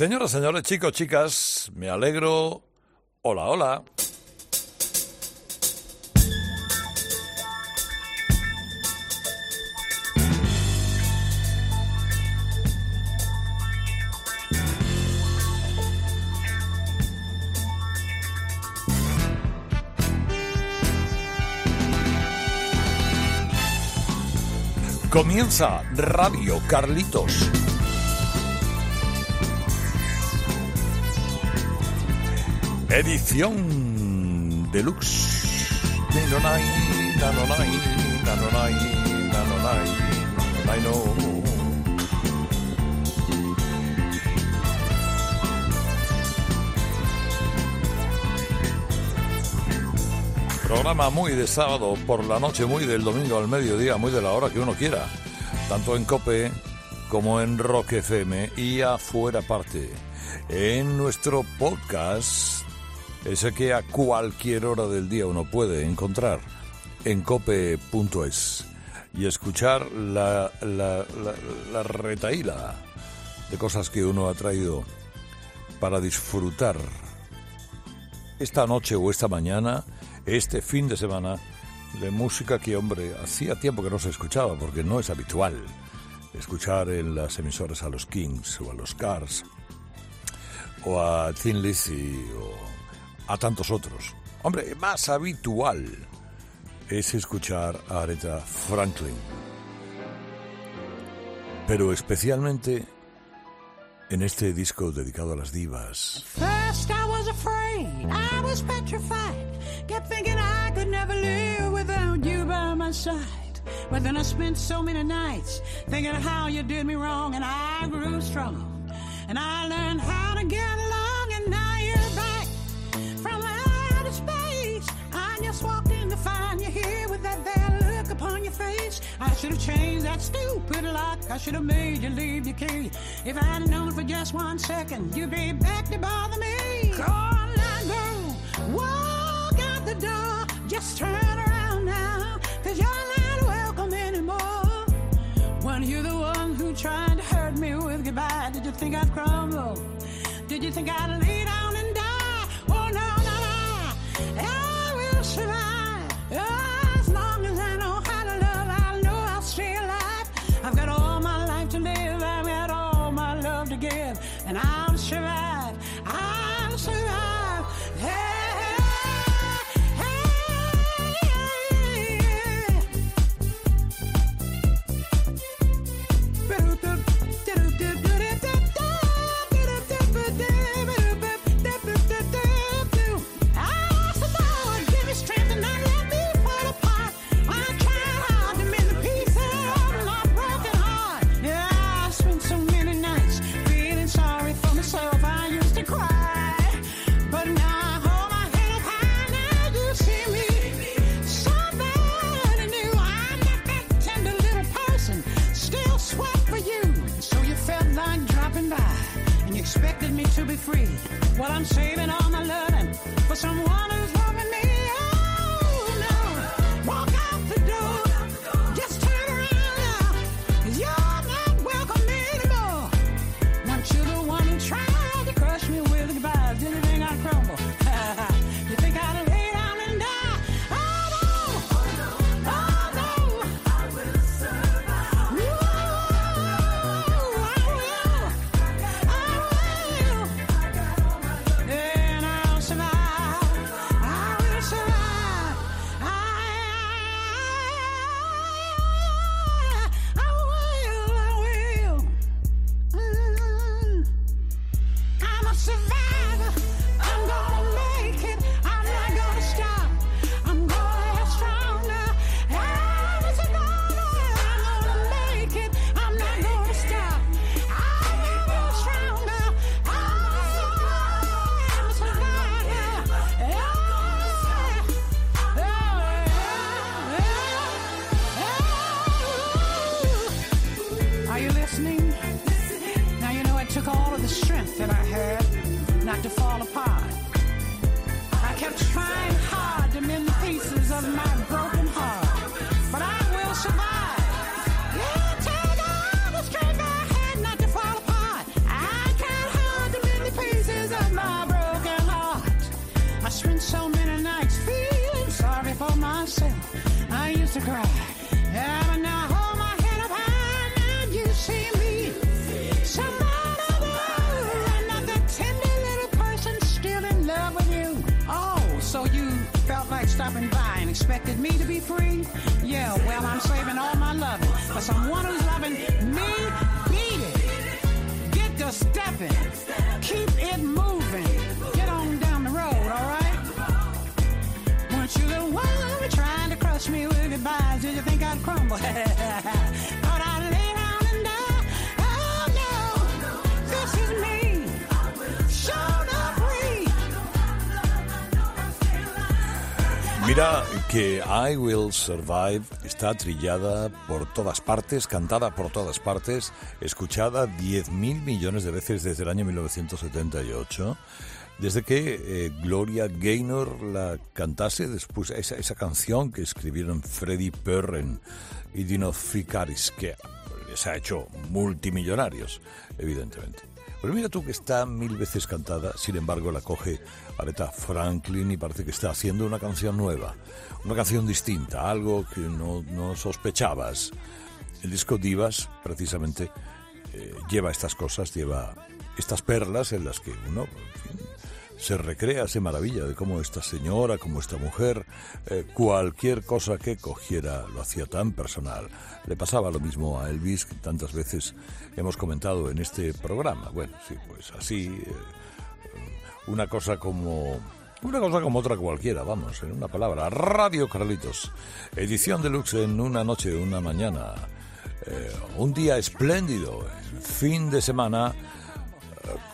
Señoras, señores, chicos, chicas, me alegro. Hola, hola. Comienza Radio Carlitos. Edición deluxe. Programa muy de sábado por la noche, muy del domingo al mediodía, muy de la hora que uno quiera. Tanto en Cope como en Rock FM y afuera parte. En nuestro podcast, ese que a cualquier hora del día uno puede encontrar en cope.es y escuchar la, la, la, la retaíla de cosas que uno ha traído para disfrutar esta noche o esta mañana este fin de semana de música que, hombre, hacía tiempo que no se escuchaba, porque no es habitual escuchar en las emisoras a los Kings o a los Cars o a Thin Lizzy o a tantos otros. Hombre, más habitual es escuchar a Aretha Franklin. Pero especialmente en este disco dedicado a las divas. First I was afraid, I was petrified. Kept thinking I could never live without you by my side. But then I spent so many nights thinking how you did me wrong, and I grew strong. And I learned how to get I just walked in to find you here with that there look upon your face. I should have changed that stupid lock. I should have made you leave your key. If I'd known for just one second, you'd be back to bother me. Go on now, girl. Walk out the door. Just turn around now. Cause you're not welcome anymore. When you're the one who tried to hurt me with goodbye, did you think I'd crumble? Did you think I'd lay down I me to be free. Well, I'm saving all my loving for someone who's expected me to be free? Yeah, well, I'm saving all my loving for someone who's loving me. Beat it. Get to stepping. Keep it moving. Get on down the road, all right? Weren't you the one trying to crush me with goodbyes? Did you think I'd crumble? Thought I'd lay down and die. Oh no, this is me. Shown up. Mira que I Will Survive está trillada por todas partes, cantada por todas partes, escuchada 10.000 millones de veces desde el año 1978. Desde que eh, Gloria Gaynor la cantase, después esa, esa canción que escribieron Freddie Perren y Dino Ficaris, que les ha hecho multimillonarios, evidentemente. Pero mira tú que está mil veces cantada, sin embargo la coge Aretha Franklin y parece que está haciendo una canción nueva, una canción distinta, algo que no, no sospechabas. El disco Divas, precisamente, eh, lleva estas cosas, lleva estas perlas en las que uno se recrea, se maravilla de cómo esta señora, como esta mujer, eh, cualquier cosa que cogiera lo hacía tan personal. Le pasaba lo mismo a Elvis, que tantas veces hemos comentado en este programa. Bueno, sí, pues así, eh, una cosa como... Una cosa como otra cualquiera, vamos, en una palabra. Radio Carlitos, edición deluxe en una noche, una mañana. Eh, un día espléndido, fin de semana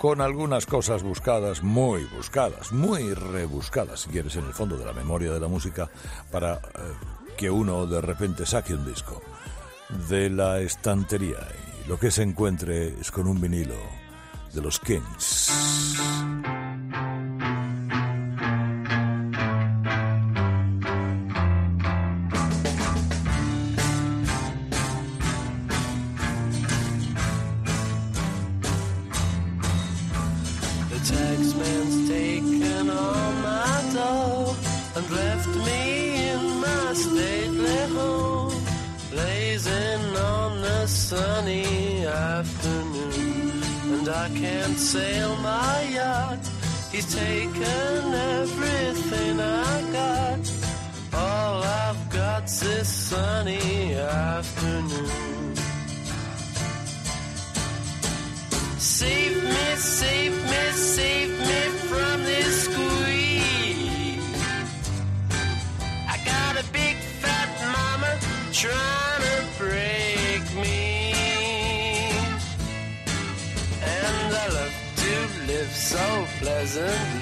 con algunas cosas buscadas, muy buscadas, muy rebuscadas, si quieres, en el fondo de la memoria de la música, para eh, que uno de repente saque un disco de la estantería y lo que se encuentre es con un vinilo de los Kings. Sail my yacht. He's taken everything so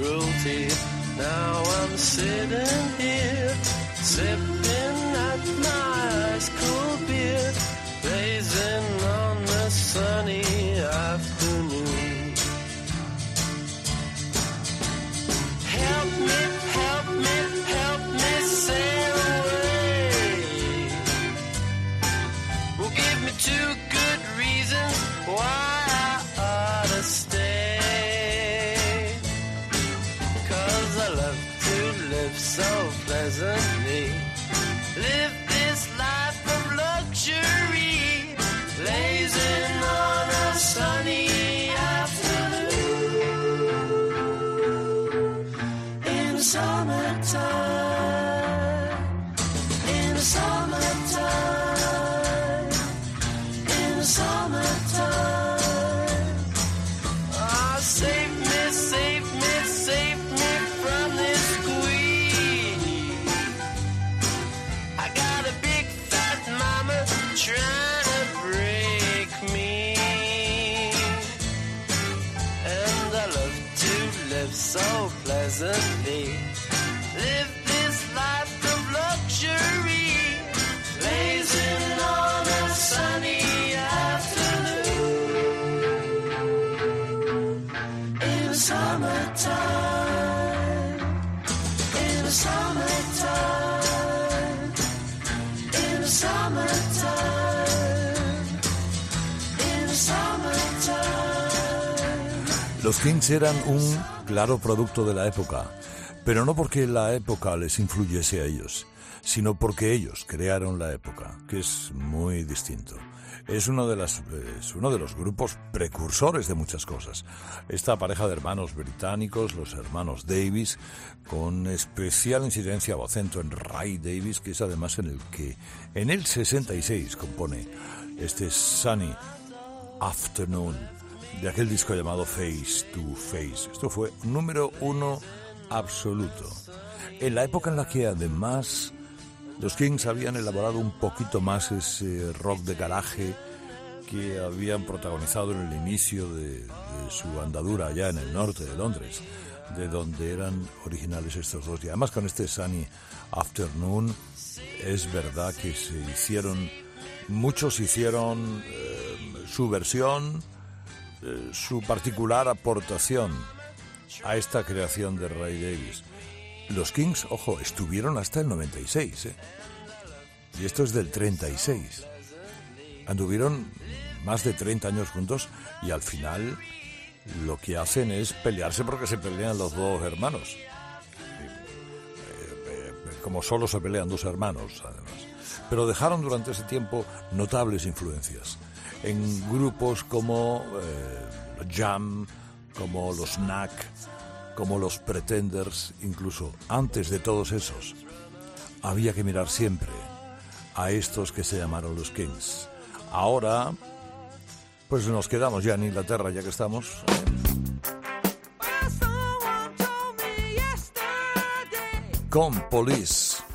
cruelty. Now I'm sitting here, sipping Los Kings eran un claro producto de la época, pero no porque la época les influyese a ellos, sino porque ellos crearon la época, que es muy distinto. Es uno de, las, uno de los grupos precursores de muchas cosas. Esta pareja de hermanos británicos, los hermanos Davis, con especial incidencia o acento en Ray Davis, que es además en el que en el 66 compone este Sunny Afternoon de aquel disco llamado Face to Face. Esto fue número uno absoluto. En la época en la que además los Kings habían elaborado un poquito más ese rock de garaje que habían protagonizado en el inicio de, su andadura allá en el norte de Londres, de donde eran originales estos dos. Y además con este Sunny Afternoon es verdad que se hicieron, muchos hicieron eh, su versión, eh, su particular aportación a esta creación de Ray Davis. Los Kings, ojo, estuvieron hasta el 96, ¿eh? Y esto es del 36. Anduvieron más de 30 años juntos y al final lo que hacen es pelearse porque se pelean los dos hermanos. Eh, eh, Como solo se pelean dos hermanos, además. Pero dejaron durante ese tiempo notables influencias en grupos como eh, Jam, como los Knack, como los Pretenders, incluso antes de todos esos. Había que mirar siempre a estos que se llamaron los Kings. Ahora, pues nos quedamos ya en Inglaterra, ya que estamos. Con Police.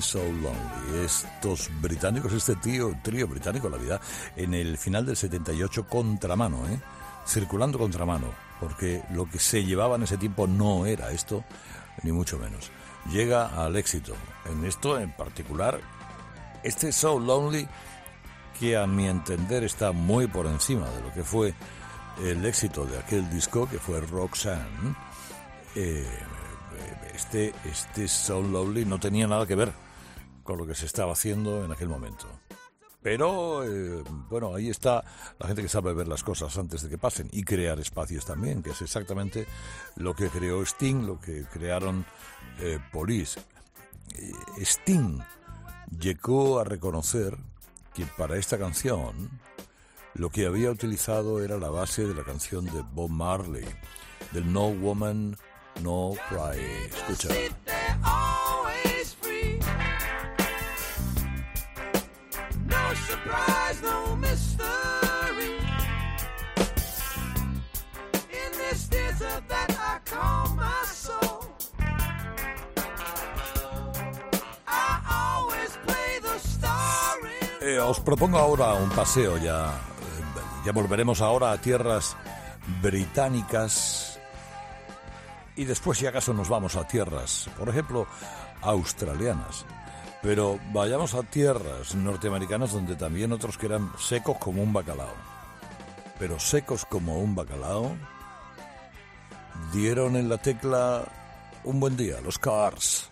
So Lonely. Estos británicos, este tío, trío británico, la vida, en el final del 78, contramano, ¿eh? Circulando contramano, porque lo que se llevaba en ese tiempo no era esto, ni mucho menos. Llega al éxito. En esto en particular, este So Lonely, que a mi entender está muy por encima de lo que fue el éxito de aquel disco, que fue Roxanne. Eh, este, este So Lovely no tenía nada que ver con lo que se estaba haciendo en aquel momento. Pero, eh, bueno, ahí está la gente que sabe ver las cosas antes de que pasen y crear espacios también, que es exactamente lo que creó Sting, lo que crearon eh, Police. Eh, Sting llegó a reconocer que para esta canción lo que había utilizado era la base de la canción de Bob Marley, del No Woman no Cry. Escucha. Eh, os propongo ahora un paseo ya. eh, Ya volveremos ahora a tierras británicas y después si acaso nos vamos a tierras, por ejemplo, australianas. Pero vayamos a tierras norteamericanas donde también otros que eran secos como un bacalao. Pero secos como un bacalao dieron en la tecla un buen día, los Cars.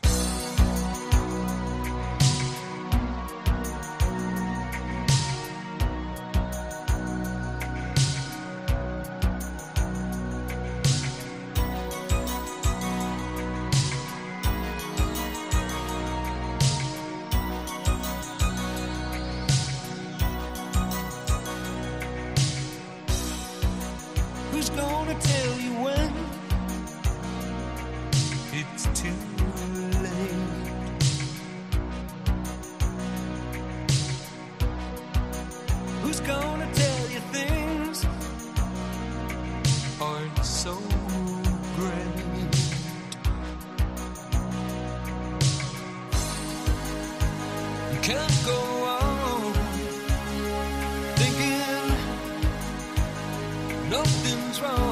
Can't go on thinking nothing's wrong.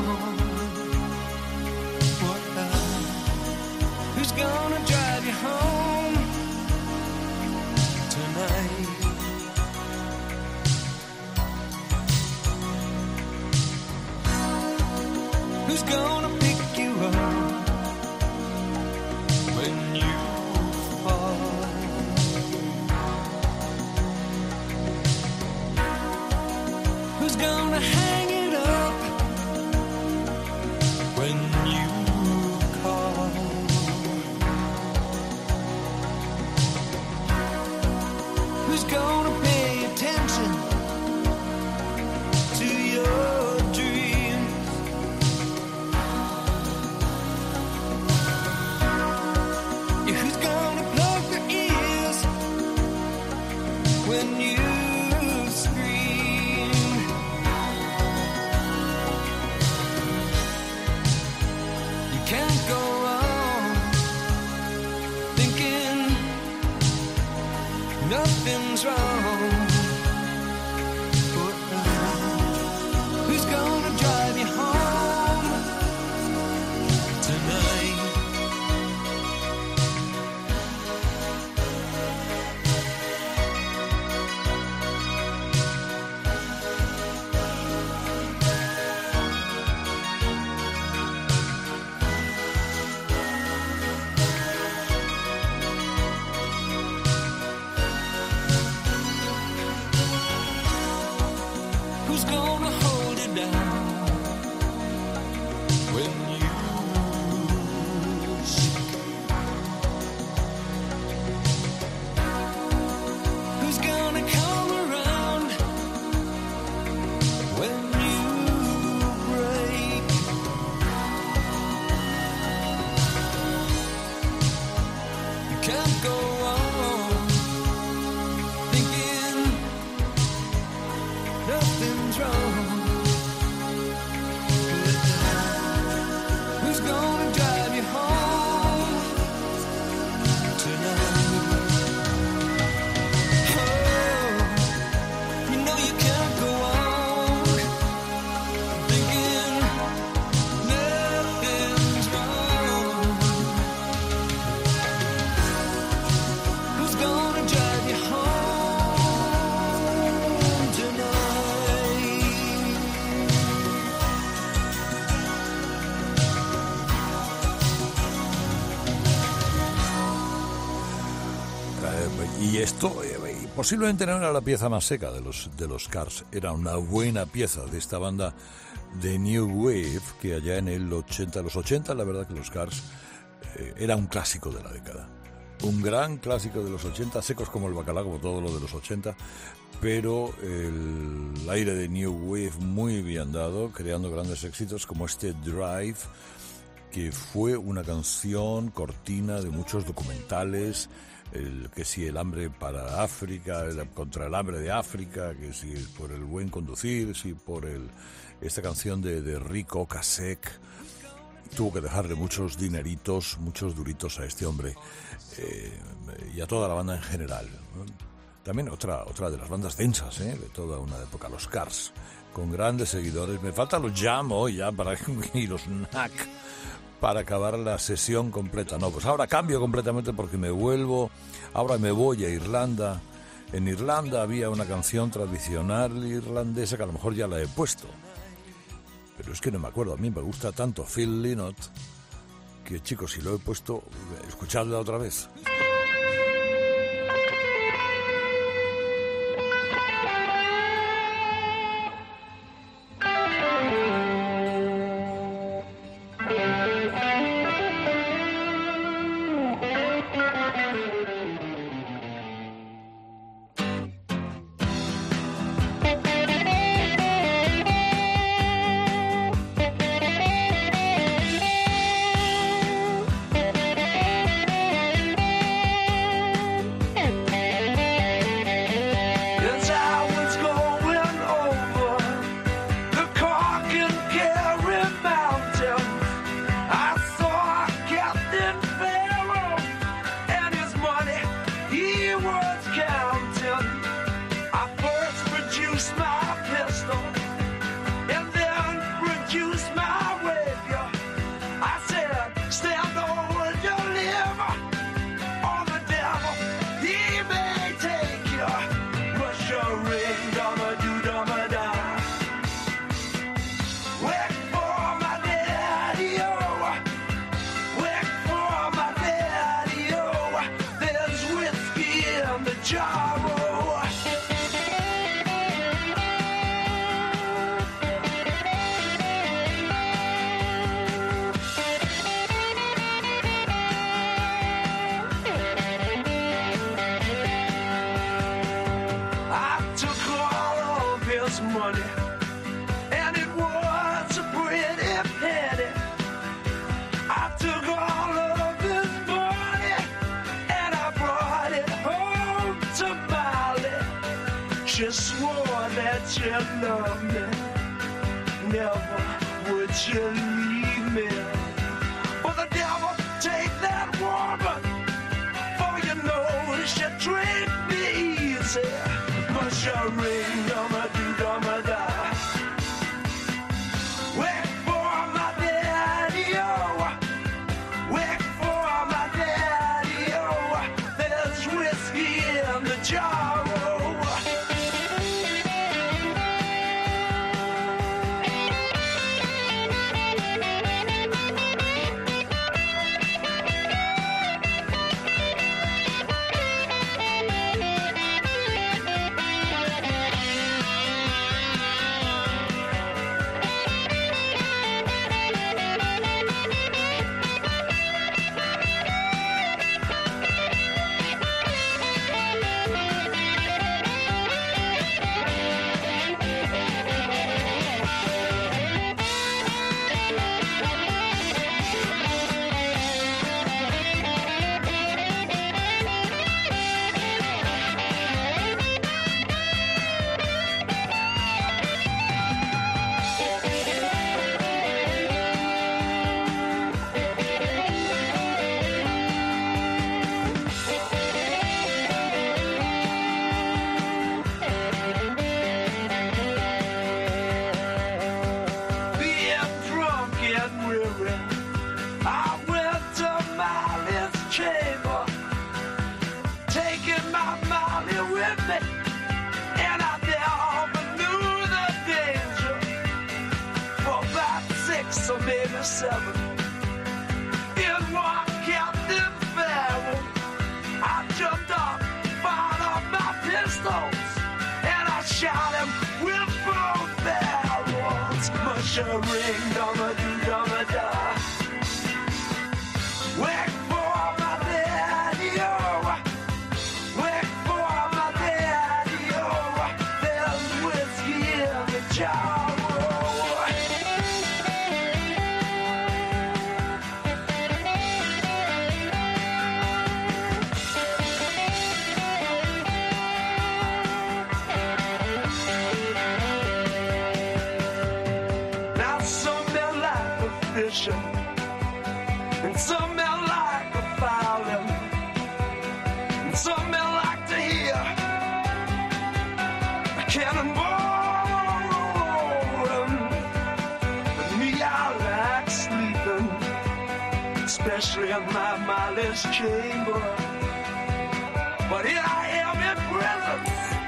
Posiblemente no era la pieza más seca de los, de los Cars, era una buena pieza de esta banda de New Wave, que allá en el 80, los 80, la verdad que los Cars eh, era un clásico de la década. Un gran clásico de los 80, secos como el bacalao, como todo lo de los 80, pero el aire de New Wave muy bien dado, creando grandes éxitos como este Drive, que fue una canción cortina de muchos documentales, el, que si el hambre para África, el- contra el hambre de África, que si por el buen conducir, si por el esta canción de, de Rico Kasek, tuvo que dejarle muchos dineritos, muchos duritos a este hombre eh, y a toda la banda en general. También otra, otra de las bandas densas ¿eh? de toda una época, los Cars, con grandes seguidores. Me faltan los Jam hoy ya para, y los Knack para acabar la sesión completa. No, pues ahora cambio completamente porque me vuelvo, ahora me voy a Irlanda. En Irlanda había una canción tradicional irlandesa que a lo mejor ya la he puesto. Pero es que no me acuerdo, a mí me gusta tanto Phil Lynott que chicos, si lo he puesto, escuchadla otra vez.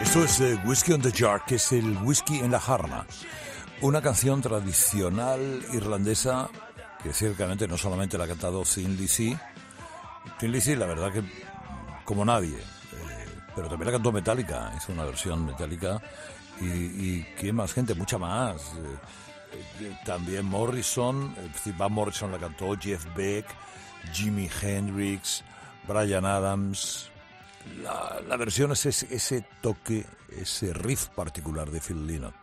Esto es eh, Whiskey on the Jar, que es el whisky en la jarra. Una canción tradicional irlandesa que ciertamente no solamente la ha cantado Thin Lizzy. Thin Lizzy, la verdad que como nadie. Eh, pero también la cantó Metallica, hizo una versión Metallica. Y, y ¿quién más gente? Mucha más. Eh, eh, también Morrison, eh, Van Morrison la cantó, Jeff Beck, Jimi Hendrix, Brian Adams, la, la versión es ese, ese toque, ese riff particular de Phil Lynott.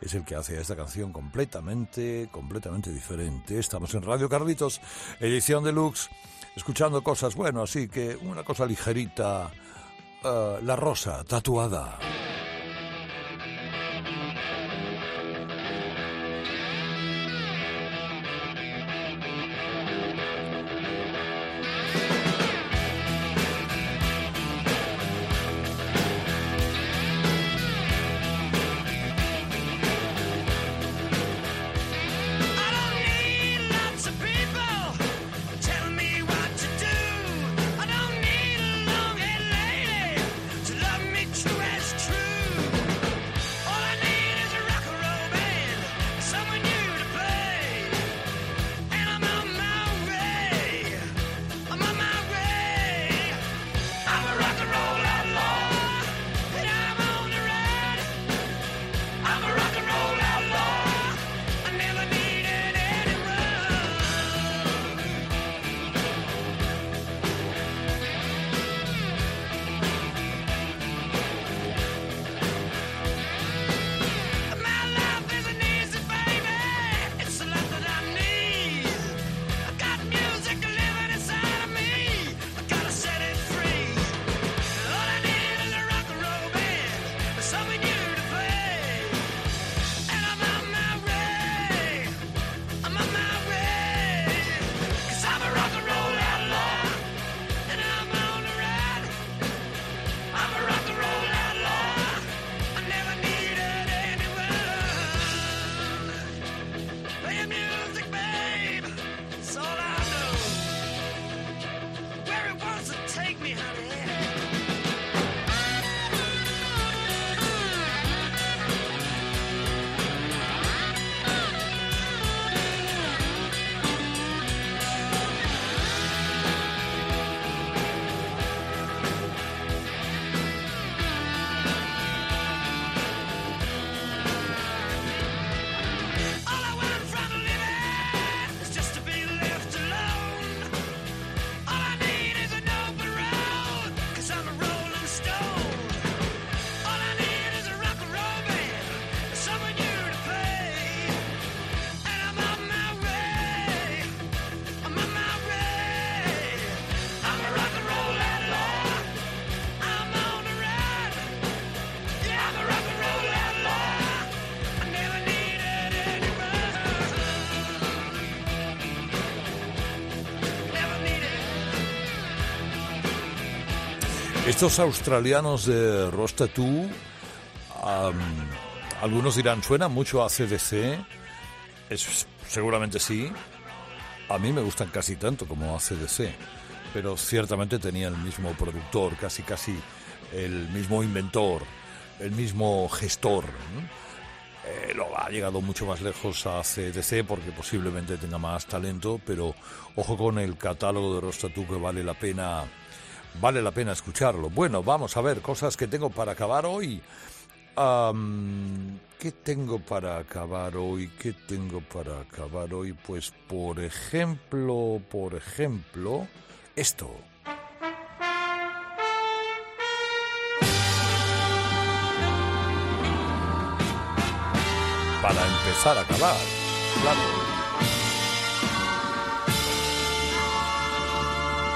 Es el que hace a esta canción completamente, completamente diferente. Estamos en Radio Carlitos, edición deluxe, escuchando cosas, bueno, así que una cosa ligerita. Eh, la rosa, tatuada. Estos australianos de Rostatú, am, algunos dirán, suena mucho a CDC. Es, seguramente sí. A mí me gustan casi tanto como a CDC. Pero ciertamente tenía el mismo productor, casi casi el mismo inventor, el mismo gestor. Eh, lo ha llegado mucho más lejos a CDC porque posiblemente tenga más talento, pero ojo con el catálogo de Rostatú que vale la pena, vale la pena escucharlo. Bueno, vamos a ver cosas que tengo para acabar hoy. ¿Qué tengo para acabar hoy? ¿Qué tengo para acabar hoy? Pues por ejemplo, por ejemplo, esto. Para empezar a acabar, claro.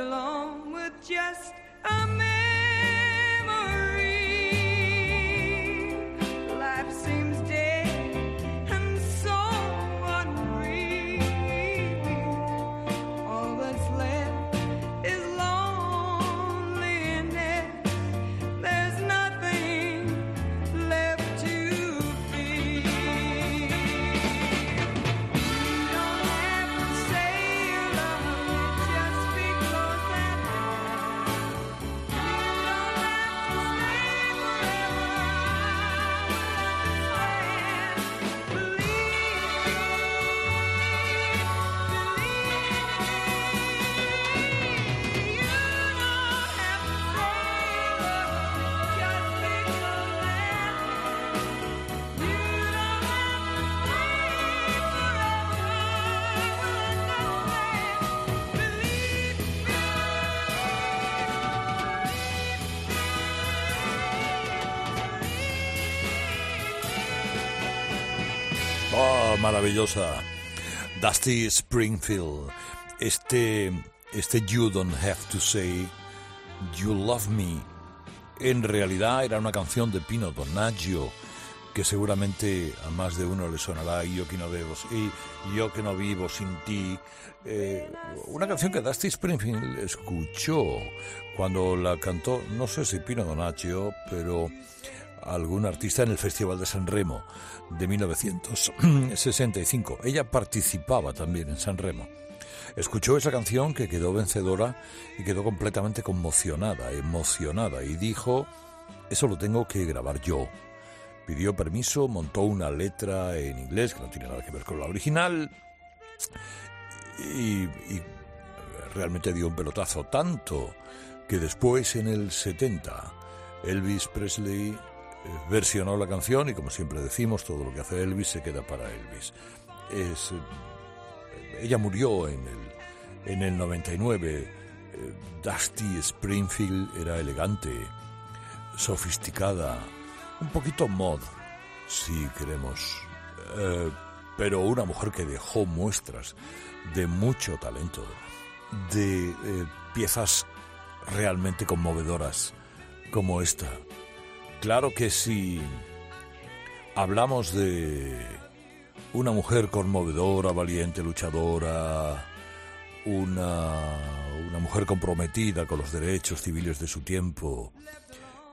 Alone. Maravillosa. Dusty Springfield. Este, este You Don't Have to Say You Love Me. En realidad era una canción de Pino Donaggio que seguramente a más de uno le sonará yo que no vivo y yo que no vivo sin ti Eh, una canción que Dusty Springfield escuchó cuando la cantó no sé si Pino Donaggio pero algún artista en el Festival de San Remo de 1965. Ella participaba también en San Remo. Escuchó esa canción que quedó vencedora y quedó completamente conmocionada, emocionada y dijo, eso lo tengo que grabar yo. Pidió permiso, montó una letra en inglés que no tiene nada que ver con la original y, y realmente dio un pelotazo tanto que después en el 70 Elvis Presley versionó la canción y como siempre decimos, todo lo que hace Elvis se queda para Elvis. Eh, ella murió en el, en el 99. Eh, Dusty Springfield era elegante, sofisticada, un poquito mod, si queremos, eh, pero una mujer que dejó muestras de mucho talento, de eh, piezas realmente conmovedoras como esta. Claro que si hablamos de una mujer conmovedora, valiente, luchadora, una, una mujer comprometida con los derechos civiles de su tiempo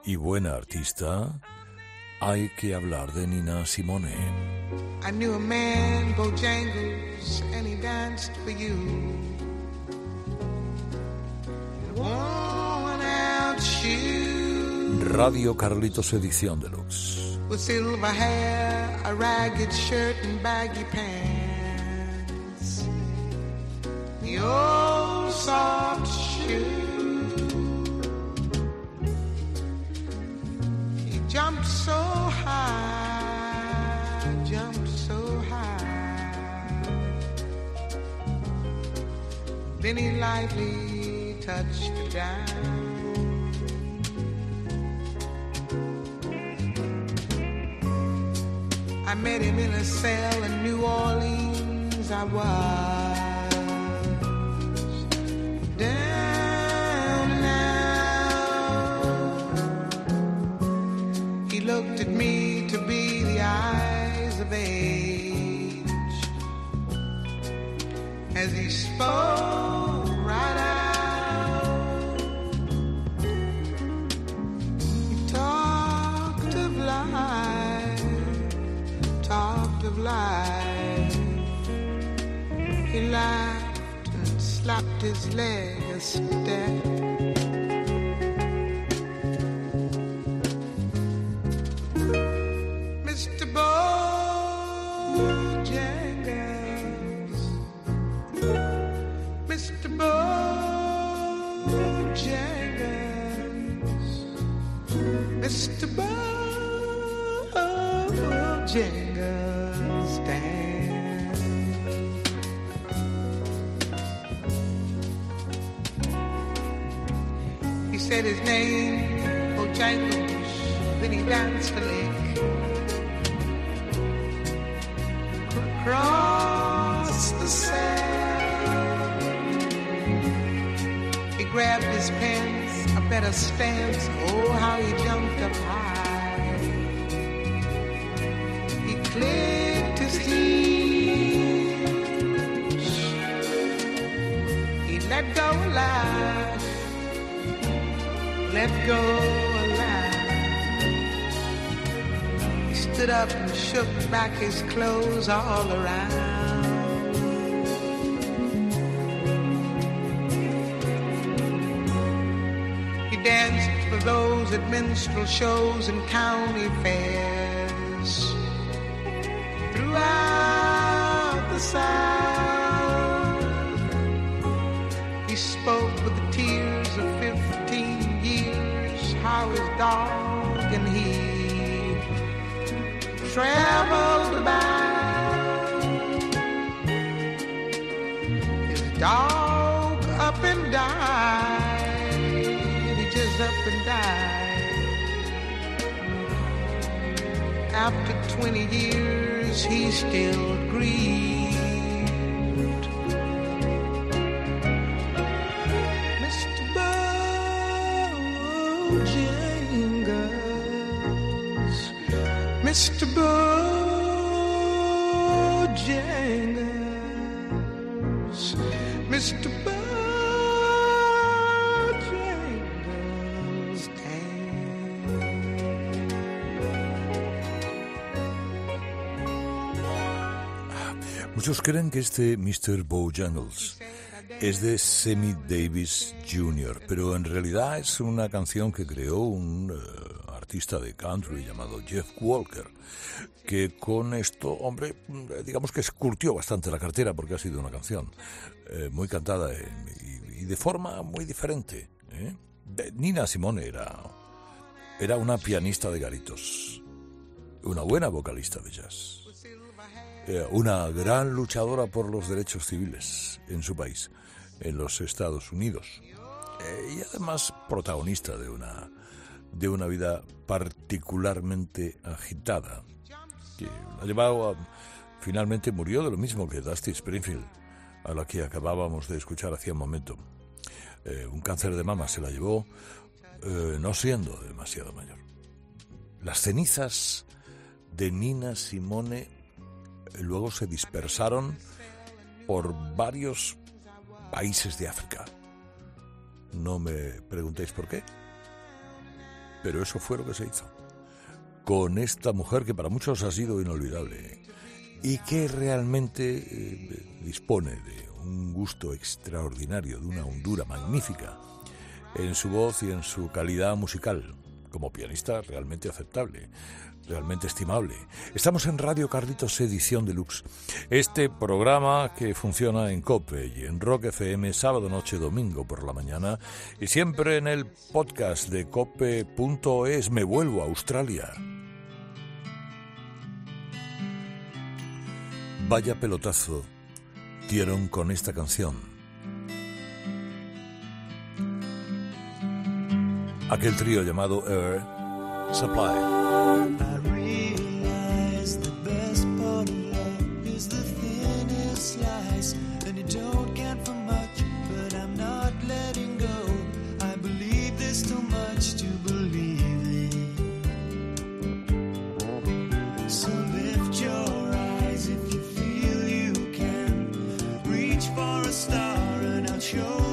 y buena artista, hay que hablar de Nina Simone. Radio Carlitos Edición Deluxe. with silver hair, a ragged shirt, and baggy pants. The old soft shoe. He jumped so high, jumped so high. Then he lightly touched the down. I met him in a cell in New Orleans. I was down now. He looked at me to be the eyes of age as he spoke slapped his leg a step. Mr. Bojangles, Mr. Bojangles, Mr. Bojangles, said his name, Bojangles, then he danced a lick. Across the sand, he grabbed his pants, a better stance. Oh, how he jumped up high. Let go a laugh. He stood up and shook back his clothes all around. He danced for those at minstrel shows and county fairs. Dog and he traveled about. His dog up and died. He just up and died. After 20 years, he still grieved. Mr. Bojangles, Mr. Bojangles, Mr. Muchos creen que este Mr. Bojangles es de Sammy Davis Jr., pero en realidad es una canción que creó un eh, artista de country llamado Jeff Walker, que con esto, hombre, digamos que escurtió bastante la cartera porque ha sido una canción eh, muy cantada y, de forma muy diferente. ¿eh? Nina Simone era, era una pianista de garitos, una buena vocalista de jazz eh, una gran luchadora por los derechos civiles en su país, en los Estados Unidos, y además protagonista de una de una vida particularmente agitada, que la llevado a, finalmente murió de lo mismo que Dusty Springfield, a la que acabábamos de escuchar hacía un momento. Eh, un cáncer de mama se la llevó, eh, no siendo demasiado mayor. Las cenizas de Nina Simone luego se dispersaron por varios países de África. No me preguntéis por qué, pero eso fue lo que se hizo. Con esta mujer que para muchos ha sido inolvidable y que realmente eh, dispone de un gusto extraordinario, de una hondura magnífica en su voz y en su calidad musical. Como pianista realmente aceptable, realmente estimable. Estamos en Radio Carlitos Edición Deluxe, este programa que funciona en COPE y en Rock FM sábado noche, domingo por la mañana y siempre en el podcast de cope.es Me vuelvo a Australia. Vaya pelotazo dieron con esta canción. Aquel trío llamado Air Supply. I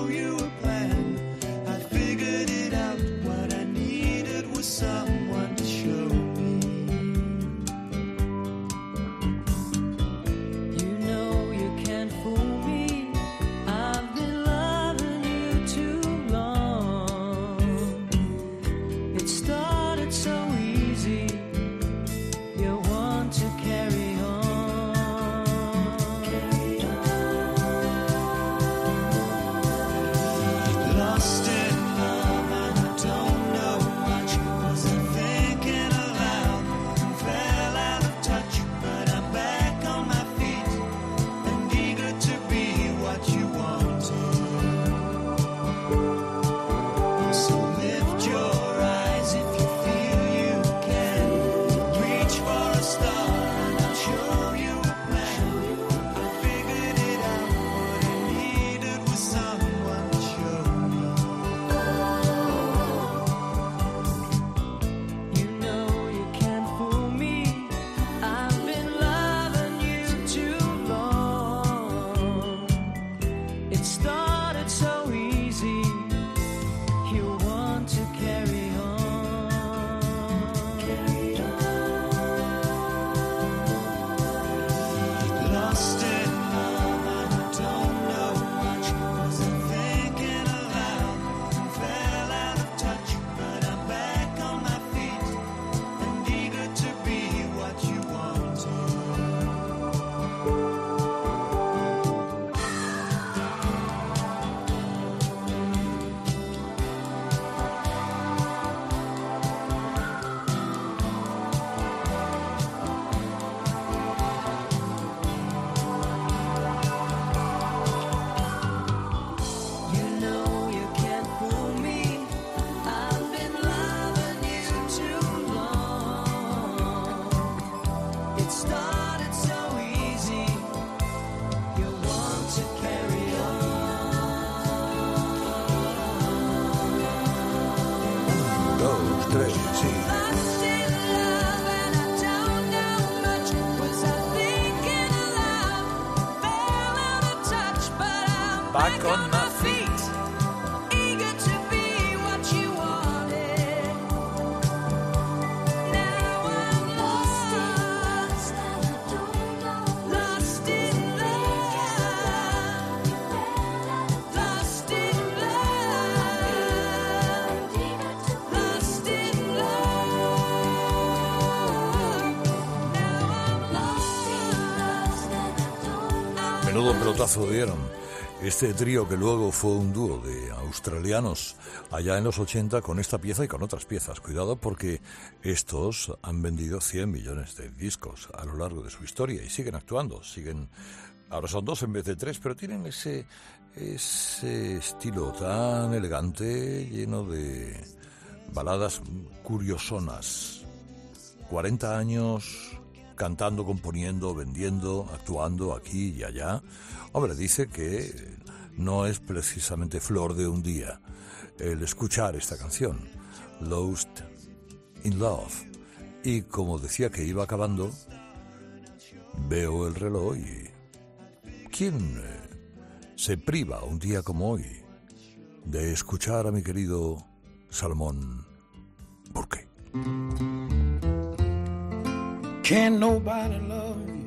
pelotazo dieron. Este trío que luego fue un dúo de australianos allá en los 80 con esta pieza y con otras piezas. Cuidado porque estos han vendido 100 millones de discos a lo largo de su historia y siguen actuando, siguen... Ahora son dos en vez de tres, pero tienen ese, ese estilo tan elegante, lleno de baladas curiosonas. 40 años cantando, componiendo, vendiendo, actuando aquí y allá. Hombre, dice que no es precisamente flor de un día el escuchar esta canción, Lost in Love. Y como decía que iba acabando, veo el reloj y... ¿Quién eh, se priva un día como hoy de escuchar a mi querido Salmón Burke? Can't nobody love you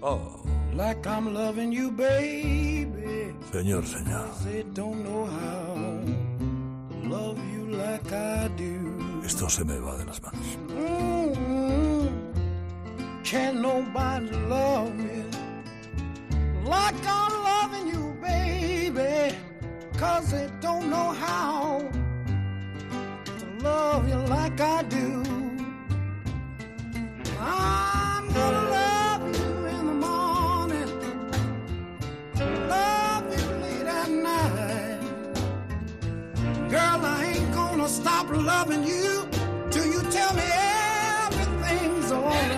Oh, like I'm loving you, baby. señor, señor. They don't know how to love you like I do. esto se me va de las manos. Mm, Can't nobody love me like I'm loving you, baby. Cause they don't know how to love you like I do. Loving you till you tell me everything's alright.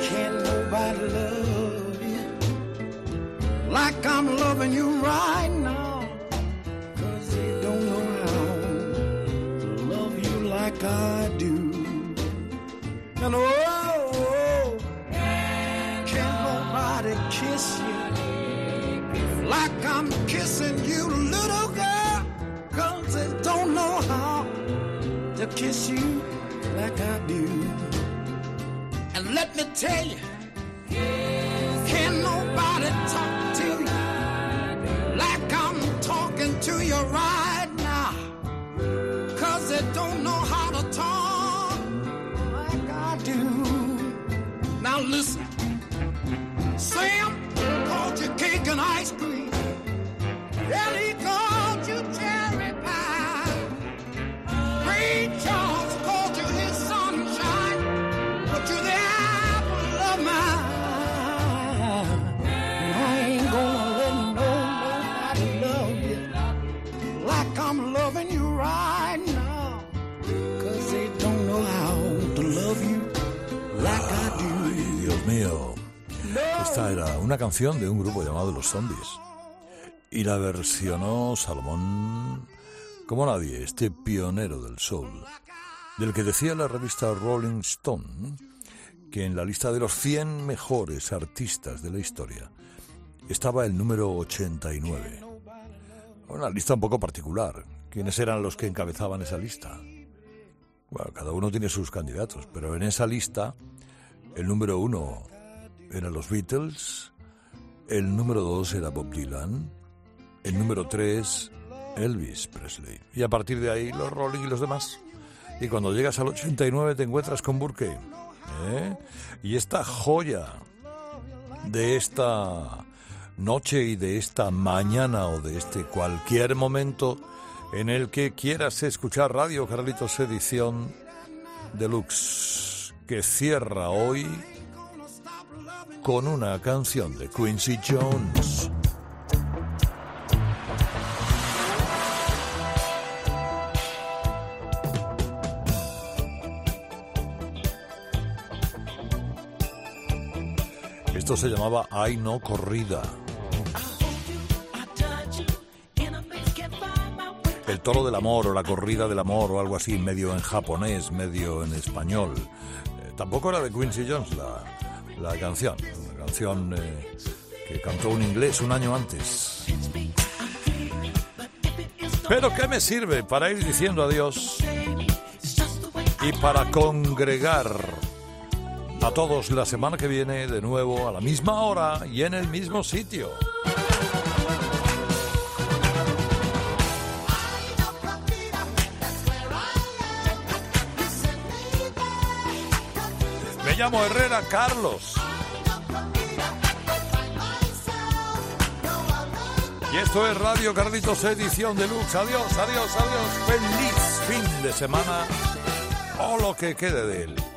Can't nobody love you like I'm loving you right kiss you like I do. And let me tell you, una canción de un grupo llamado Los Zombies. Y la versionó Salomón como nadie, este pionero del soul, del que decía la revista Rolling Stone que en la lista de los 100 mejores artistas de la historia estaba el número 89. Una lista un poco particular. ¿Quiénes eran los que encabezaban esa lista? Bueno, cada uno tiene sus candidatos, pero en esa lista el número uno eran los Beatles, el número dos era Bob Dylan, el número tres Elvis Presley. Y a partir de ahí los Rolling y los demás. Y cuando llegas al 89 te encuentras con Burke. ¿eh? Y esta joya de esta noche y de esta mañana o de este cualquier momento en el que quieras escuchar Radio Carlitos Edición Deluxe, que cierra hoy con una canción de Quincy Jones. Esto se llamaba Ay no corrida. El toro del amor o la corrida del amor o algo así, medio en japonés, medio en español. Eh, tampoco era de Quincy Jones la, la canción, una canción eh, que cantó un inglés un año antes. Pero ¿qué me sirve para ir diciendo adiós y para congregar a todos la semana que viene de nuevo a la misma hora y en el mismo sitio? Llamo Herrera Carlos. Y esto es Radio Carlitos Edición Deluxe. Adiós, adiós, adiós. Feliz fin de semana. O lo que quede de él.